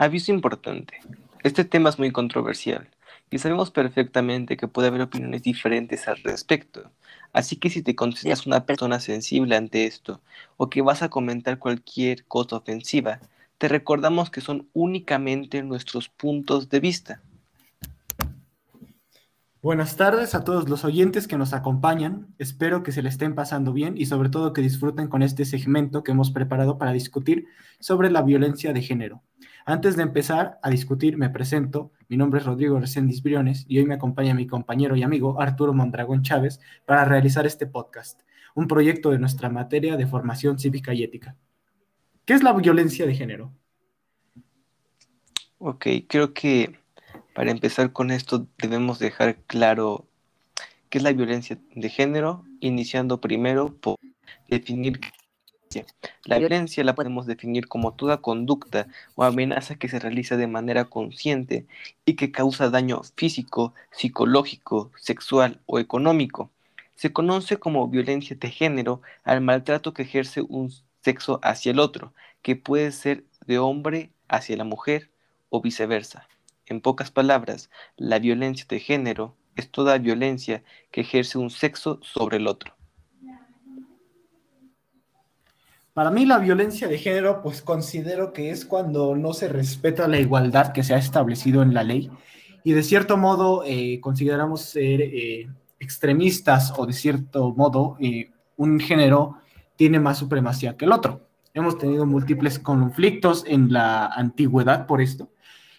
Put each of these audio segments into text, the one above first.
Aviso importante. Este tema es muy controversial y sabemos perfectamente que puede haber opiniones diferentes al respecto. Así que si te consideras una persona sensible ante esto o que vas a comentar cualquier cosa ofensiva, te recordamos que son únicamente nuestros puntos de vista. Buenas tardes a todos los oyentes que nos acompañan. Espero que se le estén pasando bien y sobre todo que disfruten con este segmento que hemos preparado para discutir sobre la violencia de género. Antes de empezar a discutir, me presento. Mi nombre es Rodrigo Reséndiz Briones y hoy me acompaña mi compañero y amigo Arturo Mondragón Chávez para realizar este podcast, un proyecto de nuestra materia de formación cívica y ética. ¿Qué es la violencia de género? Ok, creo que para empezar con esto debemos dejar claro qué es la violencia de género, iniciando primero por definir la violencia la podemos definir como toda conducta o amenaza que se realiza de manera consciente y que causa daño físico, psicológico, sexual o económico. Se conoce como violencia de género al maltrato que ejerce un sexo hacia el otro, que puede ser de hombre hacia la mujer o viceversa. En pocas palabras, la violencia de género es toda violencia que ejerce un sexo sobre el otro. Para mí la violencia de género, pues considero que es cuando no se respeta la igualdad que se ha establecido en la ley y de cierto modo eh, consideramos ser eh, extremistas o de cierto modo eh, un género tiene más supremacía que el otro. Hemos tenido múltiples conflictos en la antigüedad por esto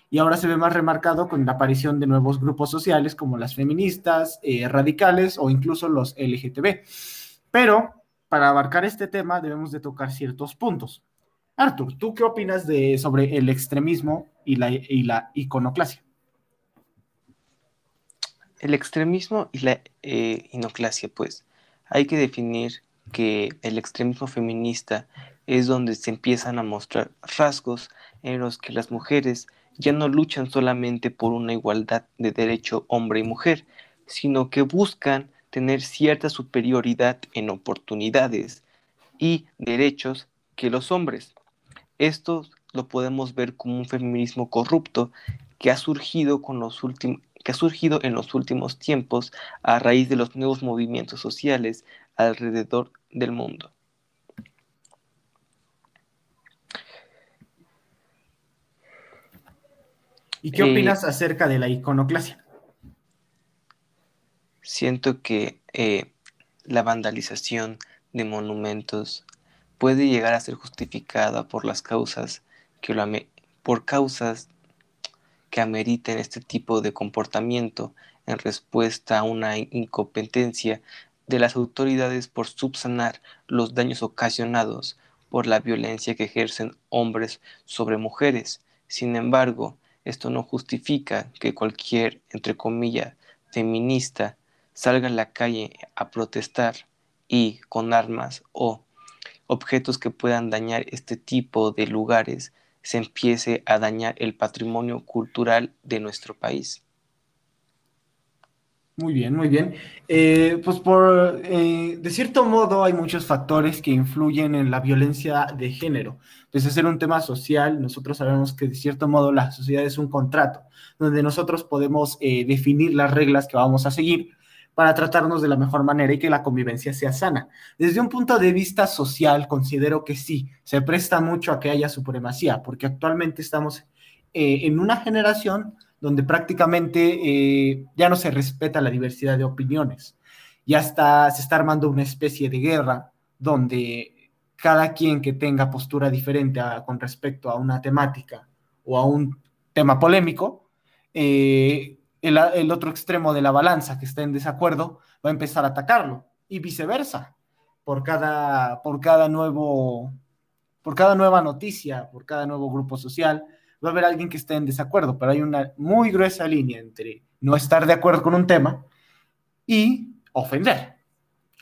y ahora se ve más remarcado con la aparición de nuevos grupos sociales como las feministas, radicales o incluso los LGTB. Pero para abarcar este tema debemos de tocar ciertos puntos. Arthur, ¿tú qué opinas de, sobre el extremismo y la, iconoclasia? El extremismo y la eh, inoclasia, pues, hay que definir que el extremismo feminista es donde se empiezan a mostrar rasgos en los que las mujeres ya no luchan solamente por una igualdad de derecho hombre y mujer, sino que buscan tener cierta superioridad en oportunidades y derechos que los hombres. Esto lo podemos ver como un feminismo corrupto que ha surgido con los que ha surgido en los últimos tiempos a raíz de los nuevos movimientos sociales alrededor del mundo. ¿Y qué opinas eh, acerca de la iconoclasia? Siento que eh, la vandalización de monumentos puede llegar a ser justificada por las causas que por causas que ameriten este tipo de comportamiento en respuesta a una incompetencia de las autoridades por subsanar los daños ocasionados por la violencia que ejercen hombres sobre mujeres. Sin embargo, esto no justifica que cualquier, entre comillas, feminista salga a la calle a protestar y con armas o objetos que puedan dañar este tipo de lugares se empiece a dañar el patrimonio cultural de nuestro país. Muy bien, muy bien. Eh, pues por, eh, de cierto modo hay muchos factores que influyen en la violencia de género. Pues ser un tema social, nosotros sabemos que de cierto modo la sociedad es un contrato, donde nosotros podemos eh, definir las reglas que vamos a seguir para tratarnos de la mejor manera y que la convivencia sea sana. Desde un punto de vista social, considero que sí, se presta mucho a que haya supremacía, porque actualmente estamos eh, en una generación donde prácticamente eh, ya no se respeta la diversidad de opiniones. Ya está, se está armando una especie de guerra donde cada quien que tenga postura diferente con respecto a una temática o a un tema polémico, eh, el, otro extremo de la balanza que está en desacuerdo va a empezar a atacarlo y viceversa. Por cada, por cada nuevo, por cada nueva noticia, por cada nuevo grupo social, va a haber alguien que esté en desacuerdo, pero hay una muy gruesa línea entre no estar de acuerdo con un tema y ofender.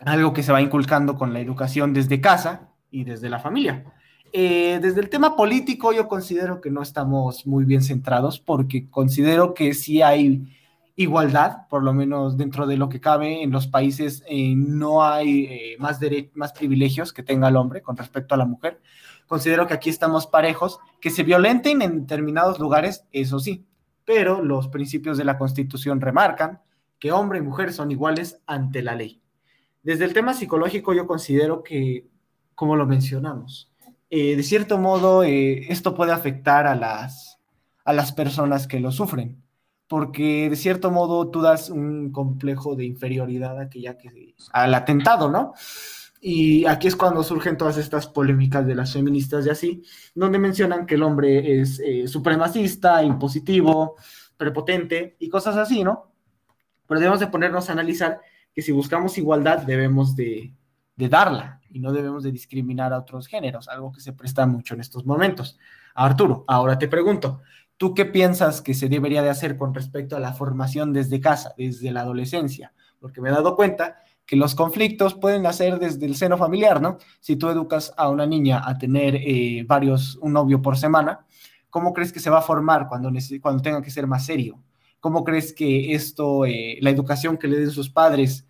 Algo que se va inculcando con la educación desde casa y desde la familia. Eh, desde el tema político yo considero que no estamos muy bien centrados porque considero que sí hay igualdad, por lo menos dentro de lo que cabe. En los países, eh, no hay eh, más, más privilegios que tenga el hombre con respecto a la mujer, considero que aquí estamos parejos, que se violenten en determinados lugares, eso sí, pero los principios de la Constitución remarcan que hombre y mujer son iguales ante la ley. Desde el tema psicológico yo considero que, como lo mencionamos, eh, de cierto modo eh, esto puede afectar a las, a las personas que lo sufren, porque de cierto modo tú das un complejo de inferioridad a aquella que, al atentado, ¿no? Y aquí es cuando surgen todas estas polémicas de las feministas y así, donde mencionan que el hombre es eh, supremacista, impositivo, prepotente y cosas así, ¿no? Pero debemos de ponernos a analizar que si buscamos igualdad debemos de, darla y no debemos de discriminar a otros géneros, algo que se presta mucho en estos momentos. Arturo, ahora te pregunto, ¿tú qué piensas que se debería de hacer con respecto a la formación desde casa, desde la adolescencia? Porque me he dado cuenta que los conflictos pueden nacer desde el seno familiar, ¿no? Si tú educas a una niña a tener eh, varios, un novio por semana, ¿cómo crees que se va a formar cuando, cuando tenga que ser más serio? ¿Cómo crees que esto, eh, la educación que le den sus padres,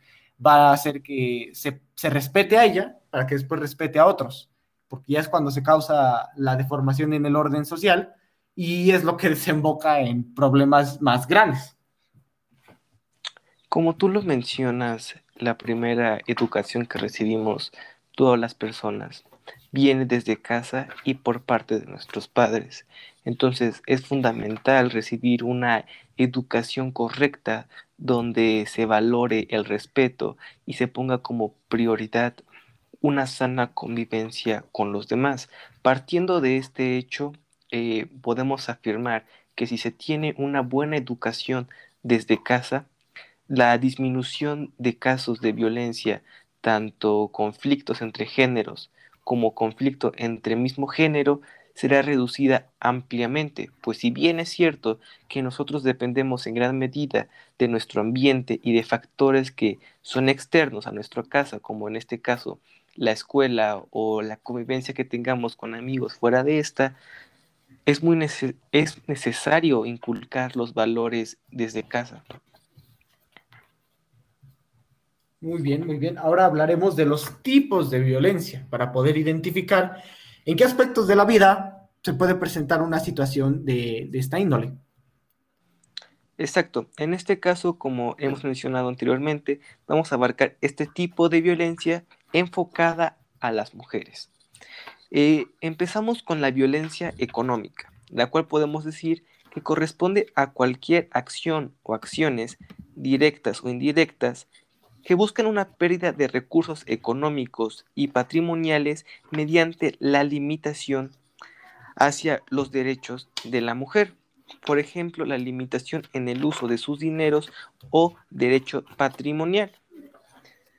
va a hacer que se, respete a ella para que después respete a otros? Porque ya es cuando se causa la deformación en el orden social y es lo que desemboca en problemas más grandes. Como tú lo mencionas, la primera educación que recibimos todas las personas viene desde casa y por parte de nuestros padres. Entonces es fundamental recibir una educación correcta donde se valore el respeto y se ponga como prioridad una sana convivencia con los demás. Partiendo de este hecho, eh, podemos afirmar que si se tiene una buena educación desde casa, la disminución de casos de violencia, tanto conflictos entre géneros como conflicto entre mismo género, será reducida ampliamente, pues si bien es cierto que nosotros dependemos en gran medida de nuestro ambiente y de factores que son externos a nuestra casa, como en este caso la escuela o la convivencia que tengamos con amigos fuera de esta, es muy es necesario inculcar los valores desde casa. Muy bien, muy bien. Ahora hablaremos de los tipos de violencia para poder identificar en qué aspectos de la vida se puede presentar una situación de, esta índole. Exacto. En este caso, como hemos mencionado anteriormente, vamos a abarcar este tipo de violencia enfocada a las mujeres. Eh, empezamos con la violencia económica, la cual podemos decir que corresponde a cualquier acción o acciones directas o indirectas que buscan una pérdida de recursos económicos y patrimoniales mediante la limitación hacia los derechos de la mujer. Por ejemplo, la limitación en el uso de sus dineros o derecho patrimonial.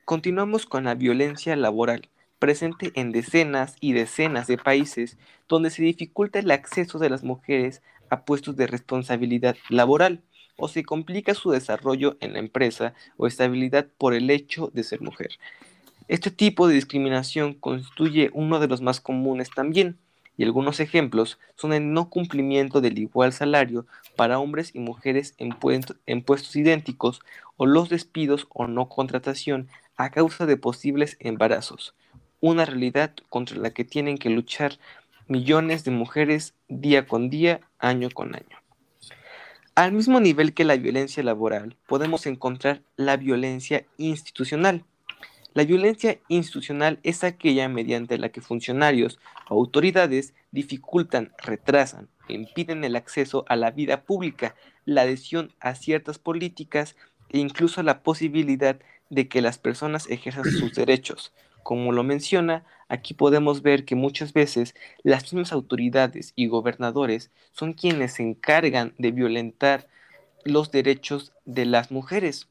Continuamos con la violencia laboral, presente en decenas y decenas de países donde se dificulta el acceso de las mujeres a puestos de responsabilidad laboral o se complica su desarrollo en la empresa o estabilidad por el hecho de ser mujer. Este tipo de discriminación constituye uno de los más comunes también, y algunos ejemplos son el no cumplimiento del igual salario para hombres y mujeres en, en puestos idénticos o los despidos o no contratación a causa de posibles embarazos, una realidad contra la que tienen que luchar millones de mujeres día con día, año con año. Al mismo nivel que la violencia laboral, podemos encontrar la violencia institucional. La violencia institucional es aquella mediante la que funcionarios o autoridades dificultan, retrasan impiden el acceso a la vida pública, la adhesión a ciertas políticas e incluso la posibilidad de que las personas ejerzan sus derechos, como lo menciona, aquí podemos ver que muchas veces las mismas autoridades y gobernadores son quienes se encargan de violentar los derechos de las mujeres.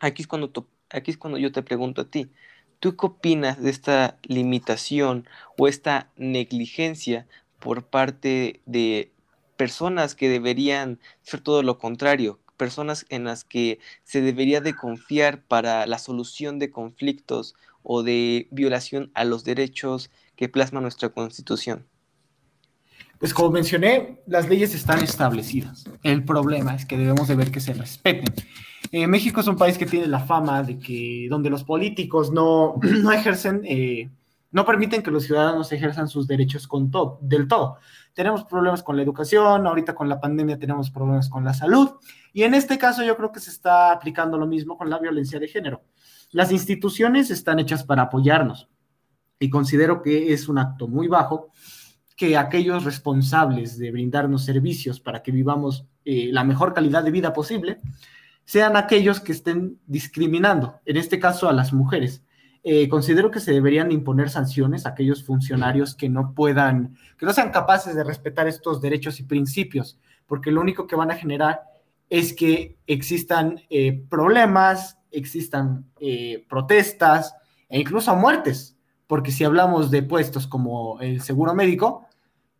Aquí es cuando, aquí es cuando yo te pregunto a ti, ¿tú qué opinas de esta limitación o esta negligencia por parte de personas que deberían ser todo lo contrario, personas en las que se debería de confiar para la solución de conflictos o de violación a los derechos que plasma nuestra Constitución? Pues como mencioné, las leyes están establecidas. El problema es que debemos de ver que se respeten. Eh, México es un país que tiene la fama de que donde los políticos no, no ejercen eh, no permiten que los ciudadanos ejerzan sus derechos con del todo. Tenemos problemas con la educación, ahorita con la pandemia tenemos problemas con la salud, y en este caso yo creo que se está aplicando lo mismo con la violencia de género. Las instituciones están hechas para apoyarnos, y considero que es un acto muy bajo que aquellos responsables de brindarnos servicios para que vivamos eh, la mejor calidad de vida posible, sean aquellos que estén discriminando, en este caso a las mujeres. Eh, considero que se deberían imponer sanciones a aquellos funcionarios que no puedan, que no sean capaces de respetar estos derechos y principios, porque lo único que van a generar es que existan eh, problemas, existan eh, protestas e incluso muertes, porque si hablamos de puestos como el seguro médico,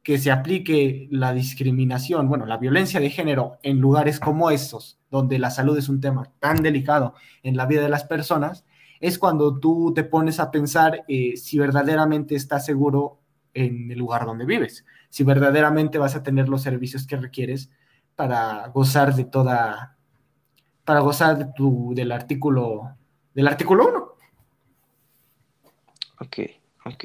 que se aplique la discriminación, bueno, la violencia de género en lugares como estos, donde la salud es un tema tan delicado en la vida de las personas, es cuando tú te pones a pensar eh, si verdaderamente estás seguro en el lugar donde vives, si verdaderamente vas a tener los servicios que requieres para gozar de toda, para gozar de tu, del artículo, del artículo 1. Ok, ok.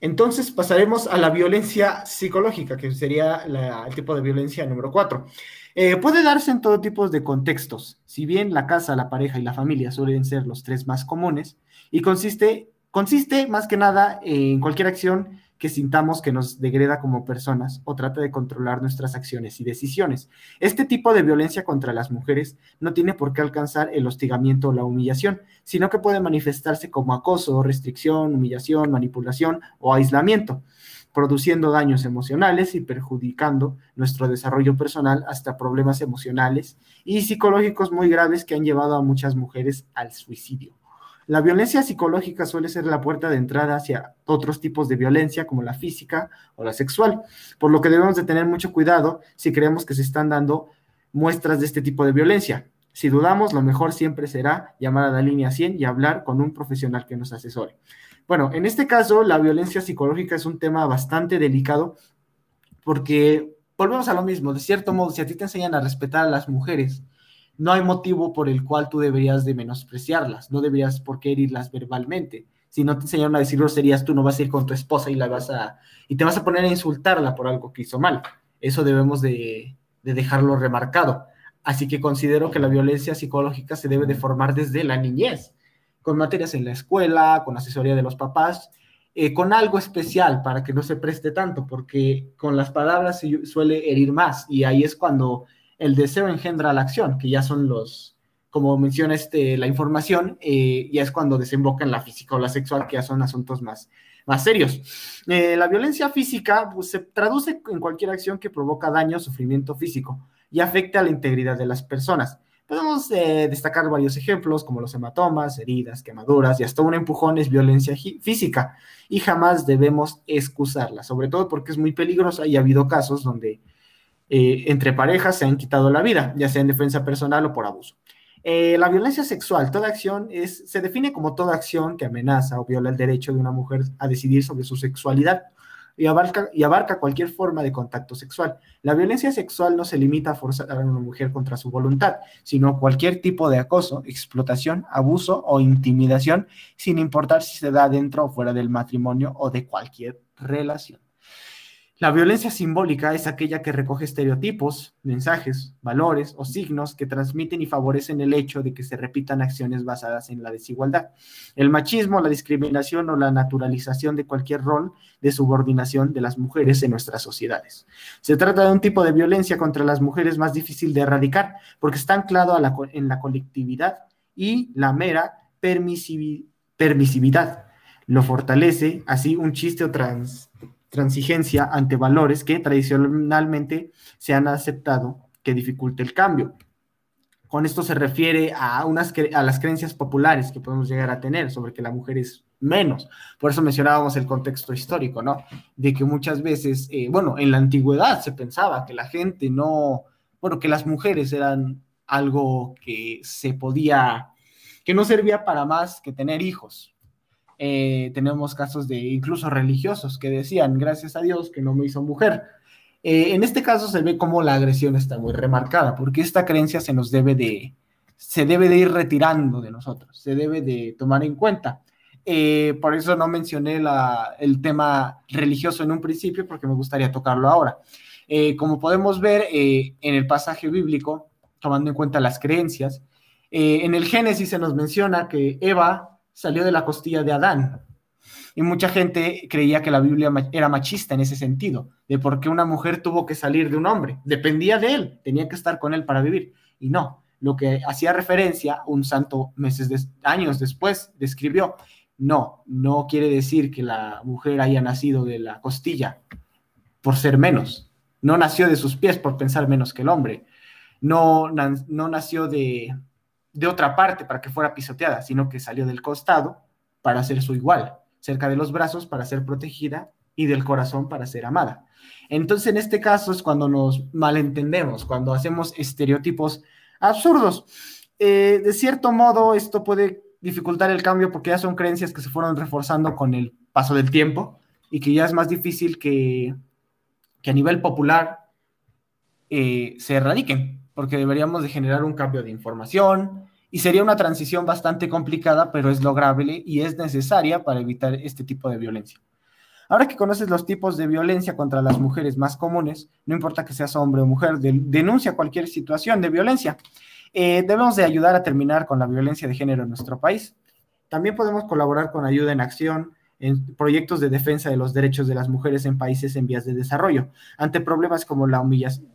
Entonces pasaremos a la violencia psicológica, que sería el tipo de violencia número 4. Eh, puede darse en todo tipo de contextos, si bien la casa, la pareja y la familia suelen ser los tres más comunes, y consiste, consiste más que nada en cualquier acción que sintamos que nos degreda como personas o trata de controlar nuestras acciones y decisiones. Este tipo de violencia contra las mujeres no tiene por qué alcanzar el hostigamiento o la humillación, sino que puede manifestarse como acoso, restricción, humillación, manipulación o aislamiento produciendo daños emocionales y perjudicando nuestro desarrollo personal hasta problemas emocionales y psicológicos muy graves que han llevado a muchas mujeres al suicidio. La violencia psicológica suele ser la puerta de entrada hacia otros tipos de violencia como la física o la sexual, por lo que debemos de tener mucho cuidado si creemos que se están dando muestras de este tipo de violencia. Si dudamos, lo mejor siempre será llamar a la línea 100 y hablar con un profesional que nos asesore. Bueno, en este caso, la violencia psicológica es un tema bastante delicado porque volvemos a lo mismo, de cierto modo, si a ti te enseñan a respetar a las mujeres, no hay motivo por el cual tú deberías de menospreciarlas, no deberías por qué herirlas verbalmente. Si no te enseñaron a decir groserías, tú no vas a ir con tu esposa y la vas a y te vas a poner a insultarla por algo que hizo mal. Eso debemos de, de dejarlo remarcado. Así que considero que la violencia psicológica se debe de formar desde la niñez con materias en la escuela, con asesoría de los papás, eh, con algo especial para que no se preste tanto, porque con las palabras se suele herir más y ahí es cuando el deseo engendra la acción, que ya son los, como menciona este, la información, eh, ya es cuando desemboca en la física o la sexual, que ya son asuntos más, más serios. Eh, la violencia física pues, se traduce en cualquier acción que provoca daño o sufrimiento físico y afecta a la integridad de las personas. Podemos eh, destacar varios ejemplos como los hematomas, heridas, quemaduras y hasta un empujón es violencia física y jamás debemos excusarla, sobre todo porque es muy peligrosa y ha habido casos donde eh, entre parejas se han quitado la vida, ya sea en defensa personal o por abuso. Eh, la violencia sexual, toda acción es, se define como toda acción que amenaza o viola el derecho de una mujer a decidir sobre su sexualidad y abarca, y abarca cualquier forma de contacto sexual. La violencia sexual no se limita a forzar a una mujer contra su voluntad, sino cualquier tipo de acoso, explotación, abuso o intimidación, sin importar si se da dentro o fuera del matrimonio o de cualquier relación. La violencia simbólica es aquella que recoge estereotipos, mensajes, valores o signos que transmiten y favorecen el hecho de que se repitan acciones basadas en la desigualdad. El machismo, la discriminación o la naturalización de cualquier rol de subordinación de las mujeres en nuestras sociedades. Se trata de un tipo de violencia contra las mujeres más difícil de erradicar porque está anclado en la colectividad y la mera permisividad. Lo fortalece así un chiste o trans transigencia ante valores que tradicionalmente se han aceptado que dificulte el cambio. Con esto se refiere a, unas, a las creencias populares que podemos llegar a tener sobre que la mujer es menos. Por eso mencionábamos el contexto histórico, ¿no? De que muchas veces, eh, bueno, en la antigüedad se pensaba que la gente no, bueno, que las mujeres eran algo que se podía, que no servía para más que tener hijos, eh, tenemos casos de incluso religiosos que decían, gracias a Dios que no me hizo mujer. Eh, en este caso se ve como la agresión está muy remarcada, porque esta creencia se nos debe de, se debe de ir retirando de nosotros, se debe de tomar en cuenta. Eh, por eso no mencioné el tema religioso en un principio, porque me gustaría tocarlo ahora. Eh, como podemos ver en el pasaje bíblico, tomando en cuenta las creencias, en el Génesis se nos menciona que Eva salió de la costilla de Adán. Y mucha gente creía que la Biblia era machista en ese sentido, de por qué una mujer tuvo que salir de un hombre. Dependía de él, tenía que estar con él para vivir. Y no, lo que hacía referencia, un santo meses, años después, describió, no, no quiere decir que la mujer haya nacido de la costilla por ser menos. No nació de sus pies por pensar menos que el hombre. No, no nació de, de otra parte para que fuera pisoteada, sino que salió del costado para ser su igual cerca de los brazos para ser protegida y del corazón para ser amada. Entonces, en este caso es cuando nos malentendemos, cuando hacemos estereotipos absurdos. Eh, de cierto modo, esto puede dificultar el cambio porque ya son creencias que se fueron reforzando con el paso del tiempo y que ya es más difícil que, que a nivel popular eh, se erradiquen, porque deberíamos de generar un cambio de información, y sería una transición bastante complicada, pero es lograble y es necesaria para evitar este tipo de violencia. Ahora que conoces los tipos de violencia contra las mujeres más comunes, no importa que seas hombre o mujer, denuncia cualquier situación de violencia. Eh, debemos de ayudar a terminar con la violencia de género en nuestro país. También podemos colaborar con ayuda en acción en proyectos de defensa de los derechos de las mujeres en países en vías de desarrollo, ante problemas como la,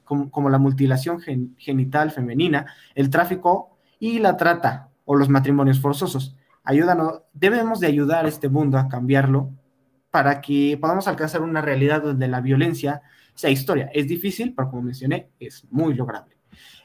como, la mutilación genital femenina, el tráfico y la trata o los matrimonios forzosos. Ayúdanos, debemos de ayudar a este mundo a cambiarlo para que podamos alcanzar una realidad donde la violencia sea historia. Es difícil, pero como mencioné, es muy lograble.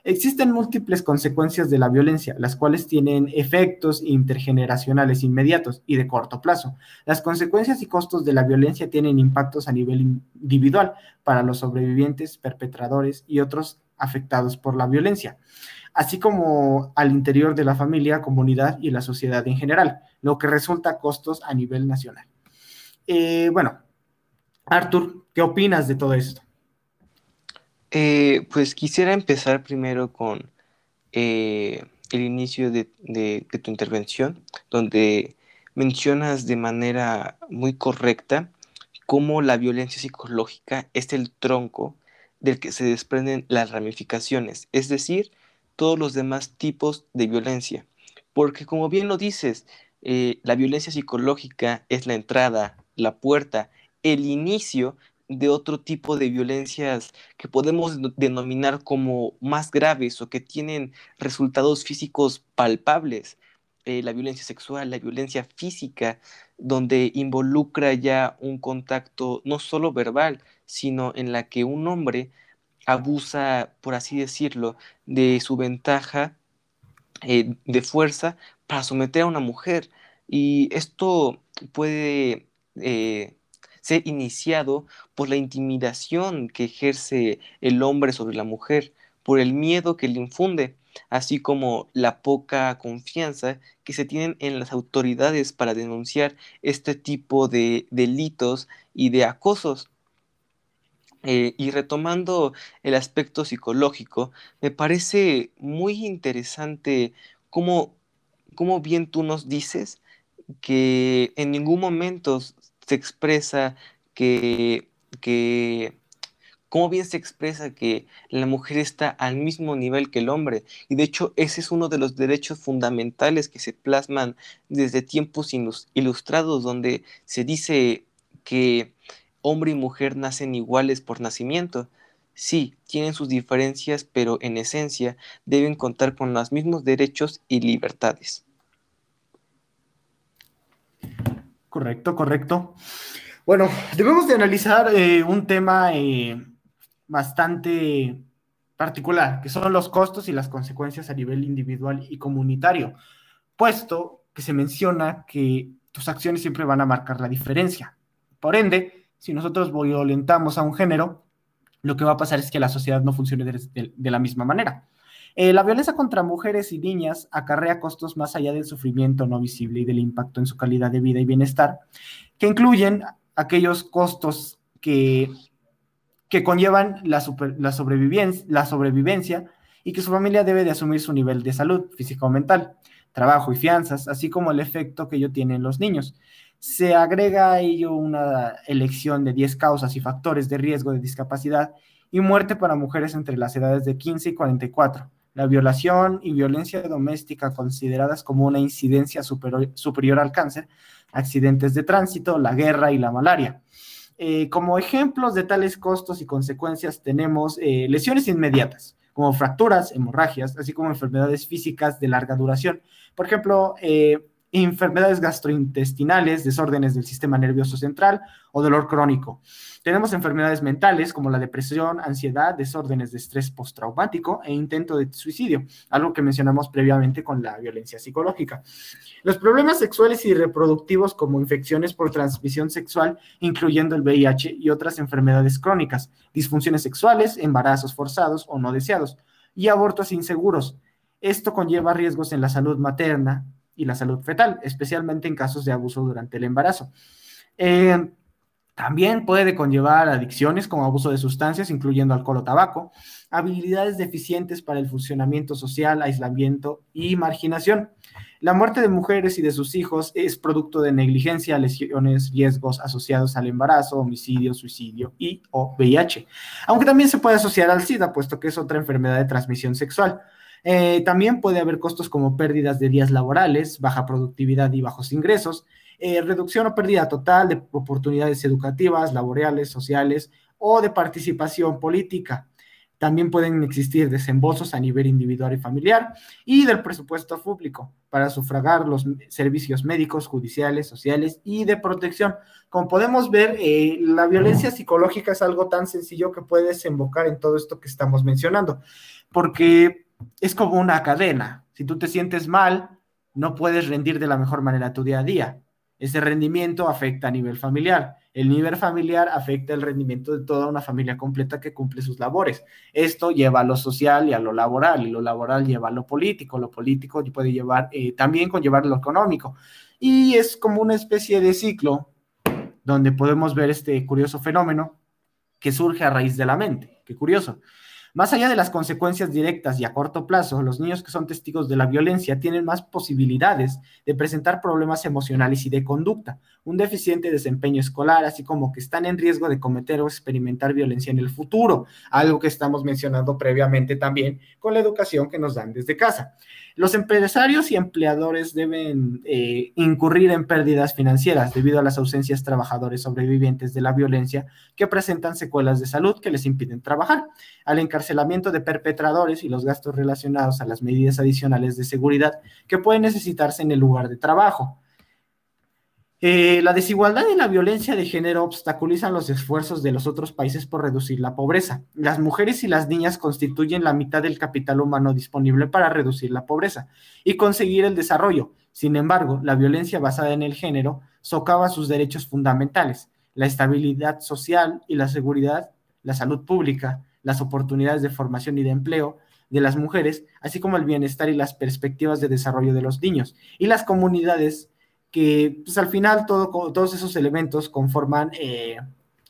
Existen múltiples consecuencias de la violencia, las cuales tienen efectos intergeneracionales inmediatos y de corto plazo. Las consecuencias y costos de la violencia tienen impactos a nivel individual para los sobrevivientes, perpetradores y otros afectados por la violencia así como al interior de la familia, comunidad y la sociedad en general, lo que resulta costos a nivel nacional. Eh, bueno, Arthur, ¿qué opinas de todo esto? Eh, pues quisiera empezar primero con eh, el inicio de, tu intervención, donde mencionas de manera muy correcta cómo la violencia psicológica es el tronco del que se desprenden las ramificaciones, es decir, todos los demás tipos de violencia. Porque como bien lo dices, eh, la violencia psicológica es la entrada, la puerta, el inicio de otro tipo de violencias que podemos denominar como más graves o que tienen resultados físicos palpables. Eh, la violencia sexual, la violencia física, donde involucra ya un contacto no solo verbal, sino en la que un hombre abusa, por así decirlo, de su ventaja eh, de fuerza para someter a una mujer. Y esto puede eh, ser iniciado por la intimidación que ejerce el hombre sobre la mujer, por el miedo que le infunde, así como la poca confianza que se tienen en las autoridades para denunciar este tipo de delitos y de acosos. Eh, y retomando el aspecto psicológico, me parece muy interesante cómo, cómo bien tú nos dices que en ningún momento se expresa que, que, cómo bien se expresa que la mujer está al mismo nivel que el hombre. Y de hecho ese es uno de los derechos fundamentales que se plasman desde tiempos ilustrados, donde se dice que hombre y mujer nacen iguales por nacimiento. Sí, tienen sus diferencias, pero en esencia deben contar con los mismos derechos y libertades. Correcto, correcto. Bueno, debemos de analizar eh, un tema eh, bastante particular, que son los costos y las consecuencias a nivel individual y comunitario, puesto que se menciona que tus acciones siempre van a marcar la diferencia. Por ende, si nosotros violentamos a un género, lo que va a pasar es que la sociedad no funcione de, la misma manera. Eh, la violencia contra mujeres y niñas acarrea costos más allá del sufrimiento no visible y del impacto en su calidad de vida y bienestar, que incluyen aquellos costos que, que conllevan la, sobrevivencia y que su familia debe de asumir su nivel de salud física o mental. trabajo y fianzas, así como el efecto que ello tiene en los niños. Se agrega a ello una elección de 10 causas y factores de riesgo de discapacidad y muerte para mujeres entre las edades de 15 y 44. La violación y violencia doméstica consideradas como una incidencia superior, al cáncer, accidentes de tránsito, la guerra y la malaria. Eh, como ejemplos de tales costos y consecuencias tenemos eh, lesiones inmediatas, como fracturas, hemorragias, así como enfermedades físicas de larga duración. Por ejemplo, eh, enfermedades gastrointestinales, desórdenes del sistema nervioso central o dolor crónico. Tenemos enfermedades mentales como la depresión, ansiedad, desórdenes de estrés postraumático e intento de suicidio, algo que mencionamos previamente con la violencia psicológica. Los problemas sexuales y reproductivos como infecciones por transmisión sexual, incluyendo el VIH y otras enfermedades crónicas, disfunciones sexuales, embarazos forzados o no deseados y abortos inseguros. Esto conlleva riesgos en la salud materna, y la salud fetal, especialmente en casos de abuso durante el embarazo. Eh, también puede conllevar adicciones como abuso de sustancias, incluyendo alcohol o tabaco, habilidades deficientes para el funcionamiento social, aislamiento y marginación. La muerte de mujeres y de sus hijos es producto de negligencia, lesiones, riesgos asociados al embarazo, homicidio, suicidio y o VIH. Aunque también se puede asociar al SIDA, puesto que es otra enfermedad de transmisión sexual. Eh, también puede haber costos como pérdidas de días laborales, baja productividad y bajos ingresos, eh, reducción o pérdida total de oportunidades educativas, laborales, sociales o de participación política. También pueden existir desembolsos a nivel individual y familiar y del presupuesto público para sufragar los servicios médicos, judiciales, sociales y de protección. Como podemos ver, eh, la violencia psicológica es algo tan sencillo que puede desembocar en todo esto que estamos mencionando, porque es como una cadena. Si tú te sientes mal, no puedes rendir de la mejor manera tu día a día. Ese rendimiento afecta a nivel familiar. El nivel familiar afecta el rendimiento de toda una familia completa que cumple sus labores. Esto lleva a lo social y a lo laboral, y lo laboral lleva a lo político, lo político puede llevar eh, también conllevar lo económico. Y es como una especie de ciclo donde podemos ver este curioso fenómeno que surge a raíz de la mente. Qué curioso. Más allá de las consecuencias directas y a corto plazo, los niños que son testigos de la violencia tienen más posibilidades de presentar problemas emocionales y de conducta, un deficiente desempeño escolar, así como que están en riesgo de cometer o experimentar violencia en el futuro, algo que estamos mencionando previamente también con la educación que nos dan desde casa. Los empresarios y empleadores deben eh, incurrir en pérdidas financieras debido a las ausencias trabajadores sobrevivientes de la violencia que presentan secuelas de salud que les impiden trabajar, al encarcelamiento de perpetradores y los gastos relacionados a las medidas adicionales de seguridad que pueden necesitarse en el lugar de trabajo. Eh, la desigualdad y la violencia de género obstaculizan los esfuerzos de los otros países por reducir la pobreza. Las mujeres y las niñas constituyen la mitad del capital humano disponible para reducir la pobreza y conseguir el desarrollo. Sin embargo, la violencia basada en el género socava sus derechos fundamentales, la estabilidad social y la seguridad, la salud pública, las oportunidades de formación y de empleo de las mujeres, así como el bienestar y las perspectivas de desarrollo de los niños y las comunidades que pues, al final todo, todos esos elementos conforman eh,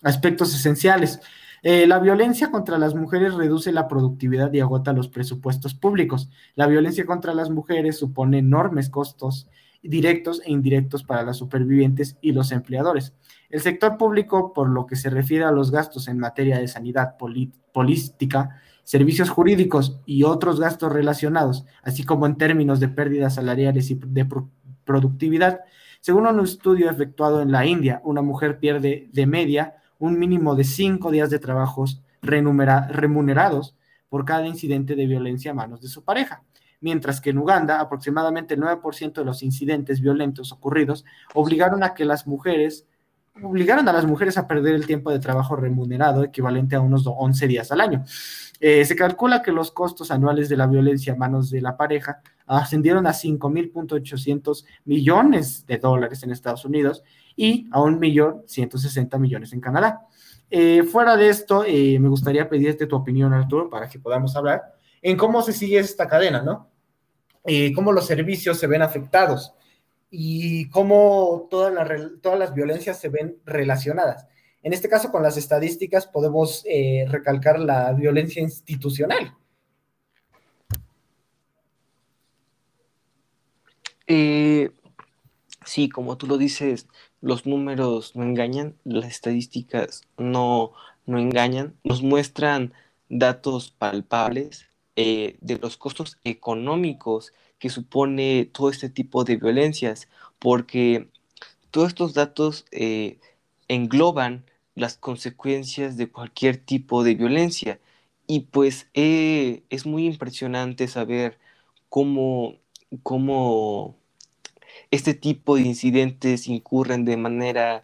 aspectos esenciales. Eh, la violencia contra las mujeres reduce la productividad y agota los presupuestos públicos. La violencia contra las mujeres supone enormes costos directos e indirectos para las supervivientes y los empleadores. El sector público, por lo que se refiere a los gastos en materia de sanidad política, servicios jurídicos y otros gastos relacionados, así como en términos de pérdidas salariales y de productividad. Según un estudio efectuado en la India, una mujer pierde de media un mínimo de cinco días de trabajos remunerados por cada incidente de violencia a manos de su pareja, mientras que en Uganda aproximadamente el 9% de los incidentes violentos ocurridos obligaron a que las mujeres obligaron a las mujeres a perder el tiempo de trabajo remunerado equivalente a unos 11 días al año. Eh, se calcula que los costos anuales de la violencia a manos de la pareja ascendieron a 5.800 millones de dólares en Estados Unidos y a 1.160 millones en Canadá. Eh, fuera de esto, eh, me gustaría pedirte tu opinión, Arturo, para que podamos hablar en cómo se sigue esta cadena, ¿no? cómo los servicios se ven afectados y cómo todas las violencias se ven relacionadas. En este caso, con las estadísticas podemos eh, recalcar la violencia institucional. Eh, sí, como tú lo dices, los números no engañan, las estadísticas no, no engañan, nos muestran datos palpables eh, de los costos económicos supone todo este tipo de violencias, porque todos estos datos eh, engloban las consecuencias de cualquier tipo de violencia. Y pues eh, es muy impresionante saber cómo, cómo este tipo de incidentes incurren de manera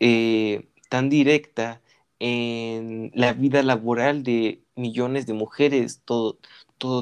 eh, tan directa en la vida laboral de millones de mujeres todos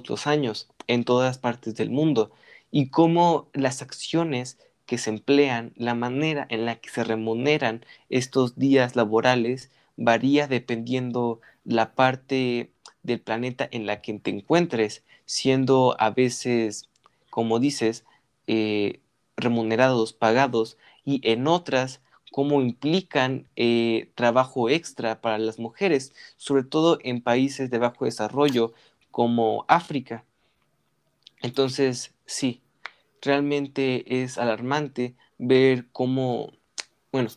los años en todas partes del mundo y cómo las acciones que se emplean, la manera en la que se remuneran estos días laborales varía dependiendo la parte del planeta en la que te encuentres, siendo a veces, como dices, eh, remunerados, pagados, y en otras como implican eh, trabajo extra para las mujeres, sobre todo en países de bajo desarrollo como África. Entonces, sí, realmente es alarmante ver cómo, bueno,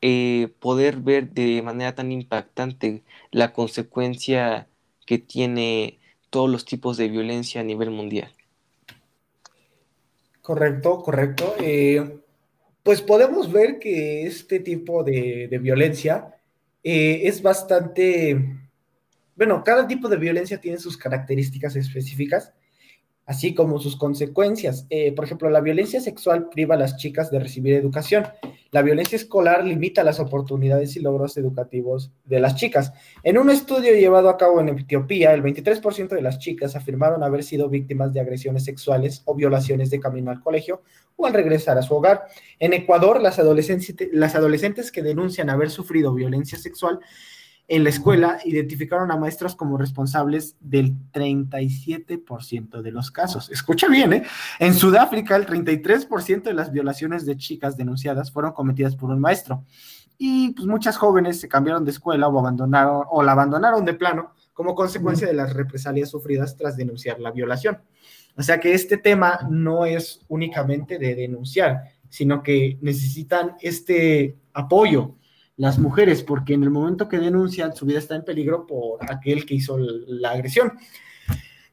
eh, poder ver de manera tan impactante la consecuencia que tiene todos los tipos de violencia a nivel mundial. Correcto, correcto. Eh, pues podemos ver que este tipo de, violencia eh, es bastante, bueno, cada tipo de violencia tiene sus características específicas así como sus consecuencias. Eh, por ejemplo, la violencia sexual priva a las chicas de recibir educación. La violencia escolar limita las oportunidades y logros educativos de las chicas. En un estudio llevado a cabo en Etiopía, el 23% de las chicas afirmaron haber sido víctimas de agresiones sexuales o violaciones de camino al colegio o al regresar a su hogar. En Ecuador, las adolescentes, las adolescentes que denuncian haber sufrido violencia sexual en la escuela identificaron a maestros como responsables del 37% de los casos. Escucha bien, ¿eh? En Sudáfrica, el 33% de las violaciones de chicas denunciadas fueron cometidas por un maestro. Y pues muchas jóvenes se cambiaron de escuela o abandonaron o la abandonaron de plano como consecuencia de las represalias sufridas tras denunciar la violación. O sea que este tema no es únicamente de denunciar, sino que necesitan este apoyo las mujeres, porque en el momento que denuncian, su vida está en peligro por aquel que hizo la agresión.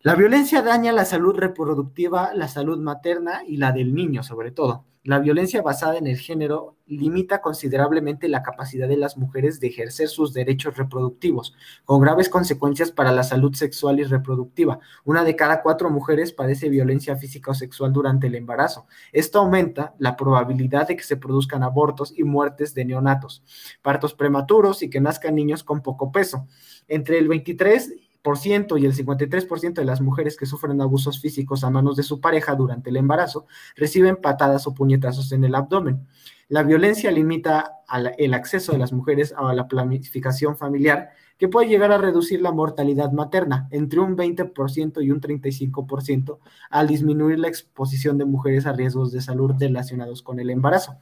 La violencia daña la salud reproductiva, la salud materna y la del niño, sobre todo. La violencia basada en el género limita considerablemente la capacidad de las mujeres de ejercer sus derechos reproductivos, con graves consecuencias para la salud sexual y reproductiva. Una de cada cuatro mujeres padece violencia física o sexual durante el embarazo. Esto aumenta la probabilidad de que se produzcan abortos y muertes de neonatos, partos prematuros y que nazcan niños con poco peso. Entre el 23 y el 53% de las mujeres que sufren abusos físicos a manos de su pareja durante el embarazo reciben patadas o puñetazos en el abdomen. La violencia limita el acceso de las mujeres a la planificación familiar, que puede llegar a reducir la mortalidad materna entre un 20% y un 35% al disminuir la exposición de mujeres a riesgos de salud relacionados con el embarazo.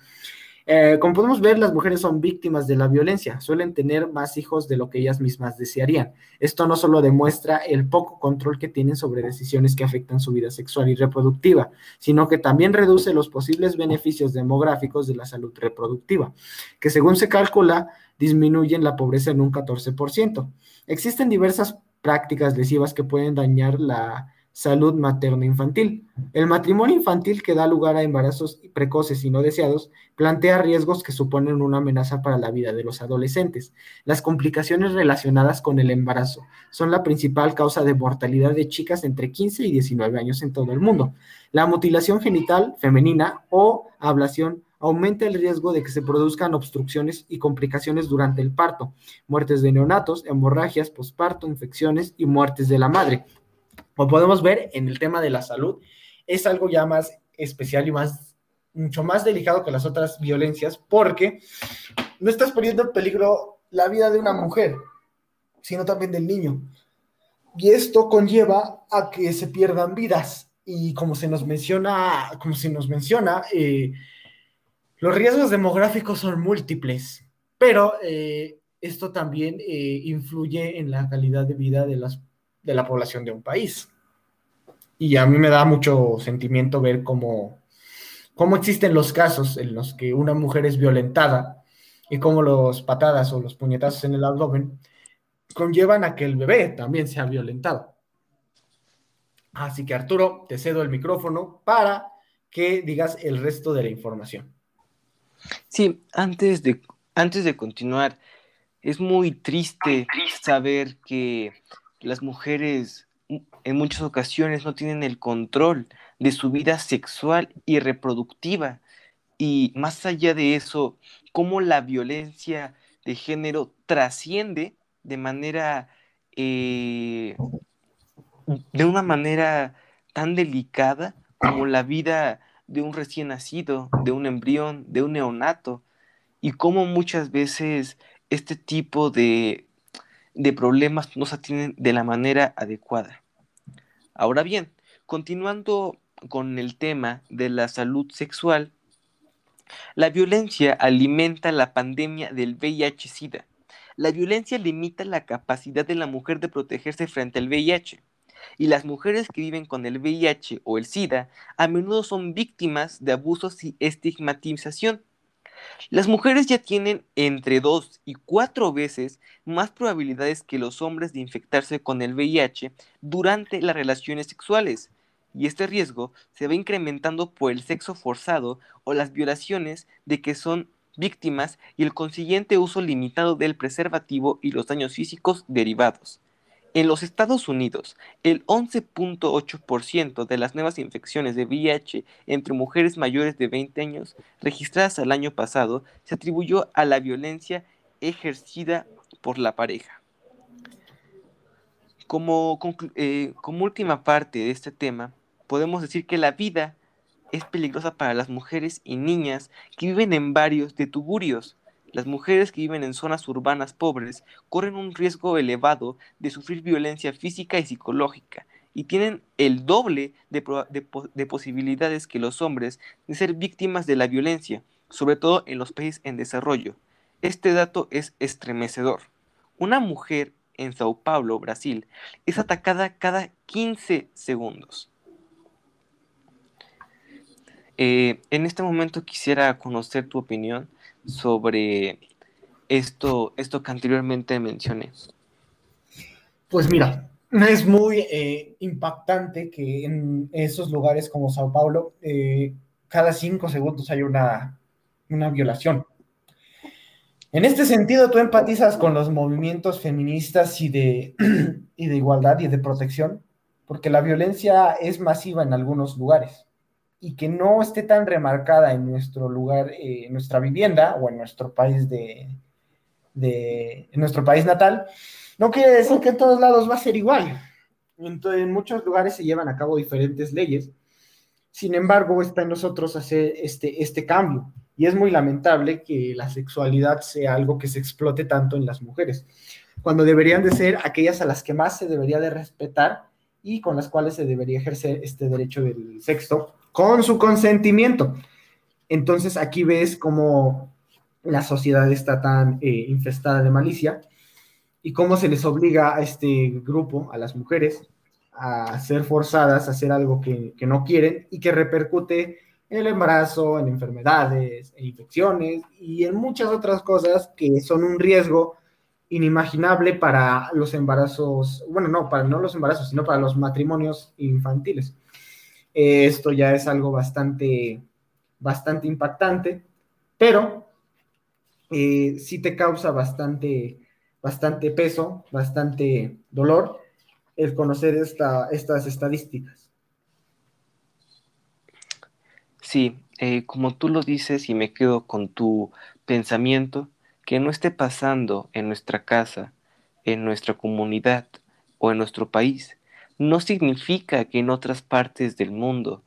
Eh, como podemos ver, las mujeres son víctimas de la violencia, suelen tener más hijos de lo que ellas mismas desearían. Esto no solo demuestra el poco control que tienen sobre decisiones que afectan su vida sexual y reproductiva, sino que también reduce los posibles beneficios demográficos de la salud reproductiva, que según se calcula, disminuyen la pobreza en un 14%. Existen diversas prácticas lesivas que pueden dañar la salud materno-infantil. El matrimonio infantil que da lugar a embarazos precoces y no deseados plantea riesgos que suponen una amenaza para la vida de los adolescentes. Las complicaciones relacionadas con el embarazo son la principal causa de mortalidad de chicas entre 15 y 19 años en todo el mundo. La mutilación genital femenina o ablación aumenta el riesgo de que se produzcan obstrucciones y complicaciones durante el parto, muertes de neonatos, hemorragias, posparto, infecciones y muertes de la madre, como podemos ver en el tema de la salud, es algo ya más especial y más, mucho más delicado que las otras violencias, porque no estás poniendo en peligro la vida de una mujer, sino también del niño. Y esto conlleva a que se pierdan vidas. Y como se nos menciona, como se nos menciona, eh, los riesgos demográficos son múltiples, pero eh, esto también eh, influye en la calidad de vida de las de la población de un país. Y a mí me da mucho sentimiento ver cómo, cómo existen los casos en los que una mujer es violentada y cómo los patadas o los puñetazos en el abdomen conllevan a que el bebé también sea violentado. Así que Arturo, te cedo el micrófono para que digas el resto de la información. Sí, antes de, antes de continuar, es muy triste saber que las mujeres en muchas ocasiones no tienen el control de su vida sexual y reproductiva. Y más allá de eso, cómo la violencia de género trasciende de manera, eh, de una manera tan delicada como la vida de un recién nacido, de un embrión, de un neonato, y cómo muchas veces este tipo de, de problemas no se atienden de la manera adecuada. Ahora bien, continuando con el tema de la salud sexual, la violencia alimenta la pandemia del VIH-Sida. La violencia limita la capacidad de la mujer de protegerse frente al VIH. Y las mujeres que viven con el VIH o el SIDA a menudo son víctimas de abusos y estigmatización. Las mujeres ya tienen entre dos y cuatro veces más probabilidades que los hombres de infectarse con el VIH durante las relaciones sexuales, y este riesgo se va incrementando por el sexo forzado o las violaciones de que son víctimas y el consiguiente uso limitado del preservativo y los daños físicos derivados. En los Estados Unidos, el 11.8% de las nuevas infecciones de VIH entre mujeres mayores de 20 años registradas al año pasado se atribuyó a la violencia ejercida por la pareja. Como, eh, como última parte de este tema, podemos decir que la vida es peligrosa para las mujeres y niñas que viven en barrios de tuburios, las mujeres que viven en zonas urbanas pobres corren un riesgo elevado de sufrir violencia física y psicológica y tienen el doble de, posibilidades que los hombres de ser víctimas de la violencia, sobre todo en los países en desarrollo. Este dato es estremecedor. Una mujer en Sao Paulo, Brasil, es atacada cada 15 segundos. Eh, en este momento quisiera conocer tu opinión sobre esto, esto que anteriormente mencioné? Pues mira, es muy eh, impactante que en esos lugares como Sao Paulo, eh, cada cinco segundos hay una, una violación. En este sentido, tú empatizas con los movimientos feministas y de, y de igualdad y de protección, porque la violencia es masiva en algunos lugares y que no esté tan remarcada en nuestro lugar, eh, en nuestra vivienda o en nuestro país de, nuestro país natal, no quiere decir que en todos lados va a ser igual. Entonces, en muchos lugares se llevan a cabo diferentes leyes. Sin embargo, está en nosotros hacer este, este cambio. Y es muy lamentable que la sexualidad sea algo que se explote tanto en las mujeres, cuando deberían de ser aquellas a las que más se debería de respetar y con las cuales se debería ejercer este derecho del sexo con su consentimiento. Entonces aquí ves cómo la sociedad está tan eh, infestada de malicia y cómo se les obliga a este grupo, a las mujeres, a ser forzadas a hacer algo que, no quieren y que repercute en el embarazo, en enfermedades, en infecciones y en muchas otras cosas que son un riesgo inimaginable para los embarazos, bueno, no, para no los embarazos, sino para los matrimonios infantiles esto ya es algo bastante, bastante impactante, pero eh, sí te causa bastante, bastante peso, bastante dolor el conocer estas estadísticas. Sí, eh, como tú lo dices y me quedo con tu pensamiento, que no esté pasando en nuestra casa, en nuestra comunidad o en nuestro país, no significa que en otras partes del mundo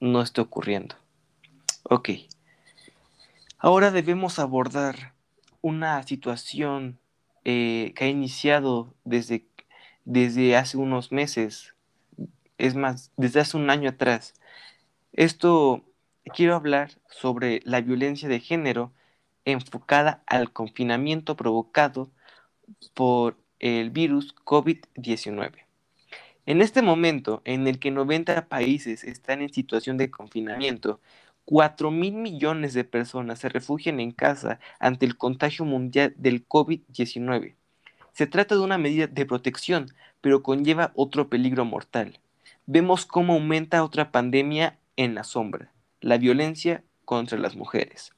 no esté ocurriendo. Ok. Ahora debemos abordar una situación eh, que ha iniciado desde, desde hace unos meses, es más, desde hace un año atrás. Esto quiero hablar sobre la violencia de género enfocada al confinamiento provocado por el virus COVID-19. En este momento en el que 90 países están en situación de confinamiento, 4 mil millones de personas se refugian en casa ante el contagio mundial del COVID-19. Se trata de una medida de protección, pero conlleva otro peligro mortal. Vemos cómo aumenta otra pandemia en la sombra, la violencia contra las mujeres.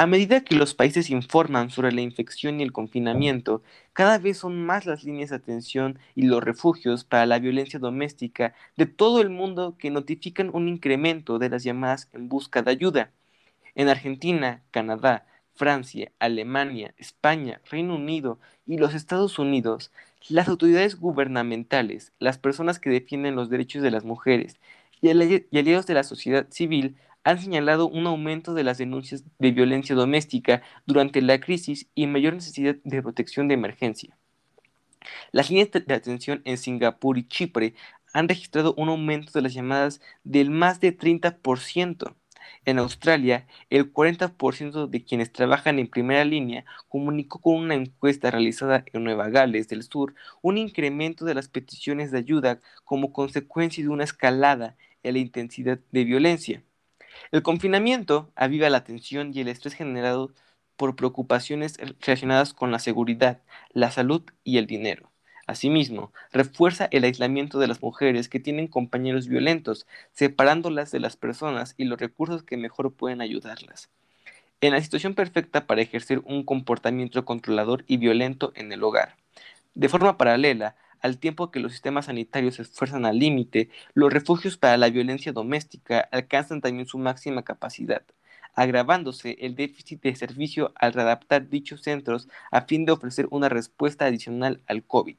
A medida que los países informan sobre la infección y el confinamiento, cada vez son más las líneas de atención y los refugios para la violencia doméstica de todo el mundo que notifican un incremento de las llamadas en busca de ayuda. En Argentina, Canadá, Francia, Alemania, España, Reino Unido y los Estados Unidos, las autoridades gubernamentales, las personas que defienden los derechos de las mujeres y aliados de la sociedad civil han señalado un aumento de las denuncias de violencia doméstica durante la crisis y mayor necesidad de protección de emergencia. Las líneas de atención en Singapur y Chipre han registrado un aumento de las llamadas del más de 30%. En Australia, el 40% de quienes trabajan en primera línea comunicó con una encuesta realizada en Nueva Gales del Sur un incremento de las peticiones de ayuda como consecuencia de una escalada en la intensidad de violencia. El confinamiento aviva la tensión y el estrés generado por preocupaciones relacionadas con la seguridad, la salud y el dinero. Asimismo, refuerza el aislamiento de las mujeres que tienen compañeros violentos, separándolas de las personas y los recursos que mejor pueden ayudarlas. En la situación perfecta para ejercer un comportamiento controlador y violento en el hogar. De forma paralela, al tiempo que los sistemas sanitarios se esfuerzan al límite, los refugios para la violencia doméstica alcanzan también su máxima capacidad, agravándose el déficit de servicio al readaptar dichos centros a fin de ofrecer una respuesta adicional al COVID.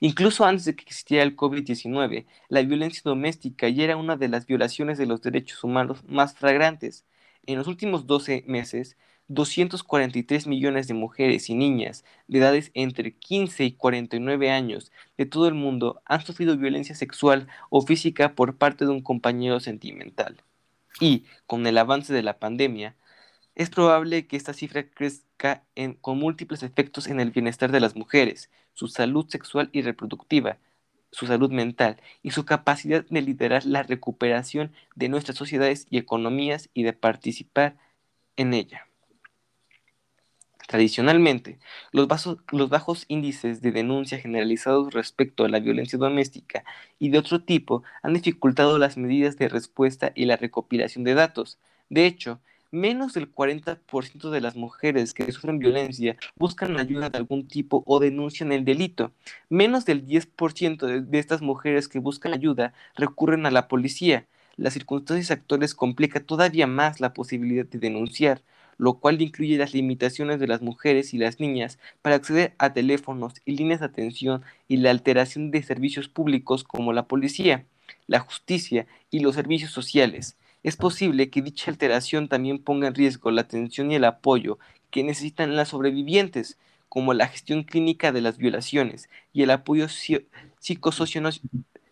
Incluso antes de que existiera el COVID-19, la violencia doméstica ya era una de las violaciones de los derechos humanos más flagrantes. En los últimos 12 meses, 243 millones de mujeres y niñas de edades entre 15 y 49 años de todo el mundo han sufrido violencia sexual o física por parte de un compañero sentimental. Y, con el avance de la pandemia, es probable que esta cifra crezca con múltiples efectos en el bienestar de las mujeres, su salud sexual y reproductiva, su salud mental y su capacidad de liderar la recuperación de nuestras sociedades y economías y de participar en ella. Tradicionalmente, los, bajos índices de denuncia generalizados respecto a la violencia doméstica y de otro tipo han dificultado las medidas de respuesta y la recopilación de datos. De hecho, menos del 40% de las mujeres que sufren violencia buscan ayuda de algún tipo o denuncian el delito. Menos del 10% de, de estas mujeres que buscan ayuda recurren a la policía. Las circunstancias actuales complican todavía más la posibilidad de denunciar lo cual incluye las limitaciones de las mujeres y las niñas para acceder a teléfonos y líneas de atención y la alteración de servicios públicos como la policía, la justicia y los servicios sociales. Es posible que dicha alteración también ponga en riesgo la atención y el apoyo que necesitan las sobrevivientes, como la gestión clínica de las violaciones y el apoyo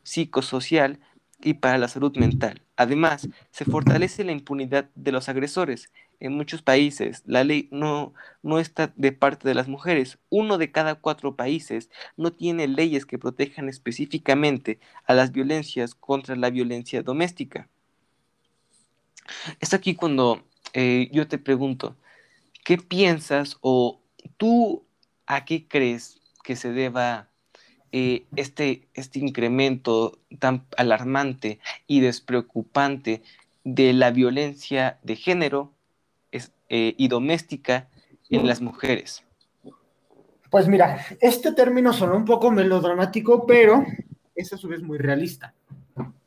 psicosocial y para la salud mental. Además, se fortalece la impunidad de los agresores, en muchos países la ley no, no está de parte de las mujeres. Uno de cada cuatro países no tiene leyes que protejan específicamente a las violencias contra la violencia doméstica. Es aquí cuando eh, yo te pregunto, ¿qué piensas o tú a qué crees que se deba eh, este, este incremento tan alarmante y despreocupante de la violencia de género eh, y doméstica en las mujeres? Pues mira, este término sonó un poco melodramático, pero es a su vez muy realista.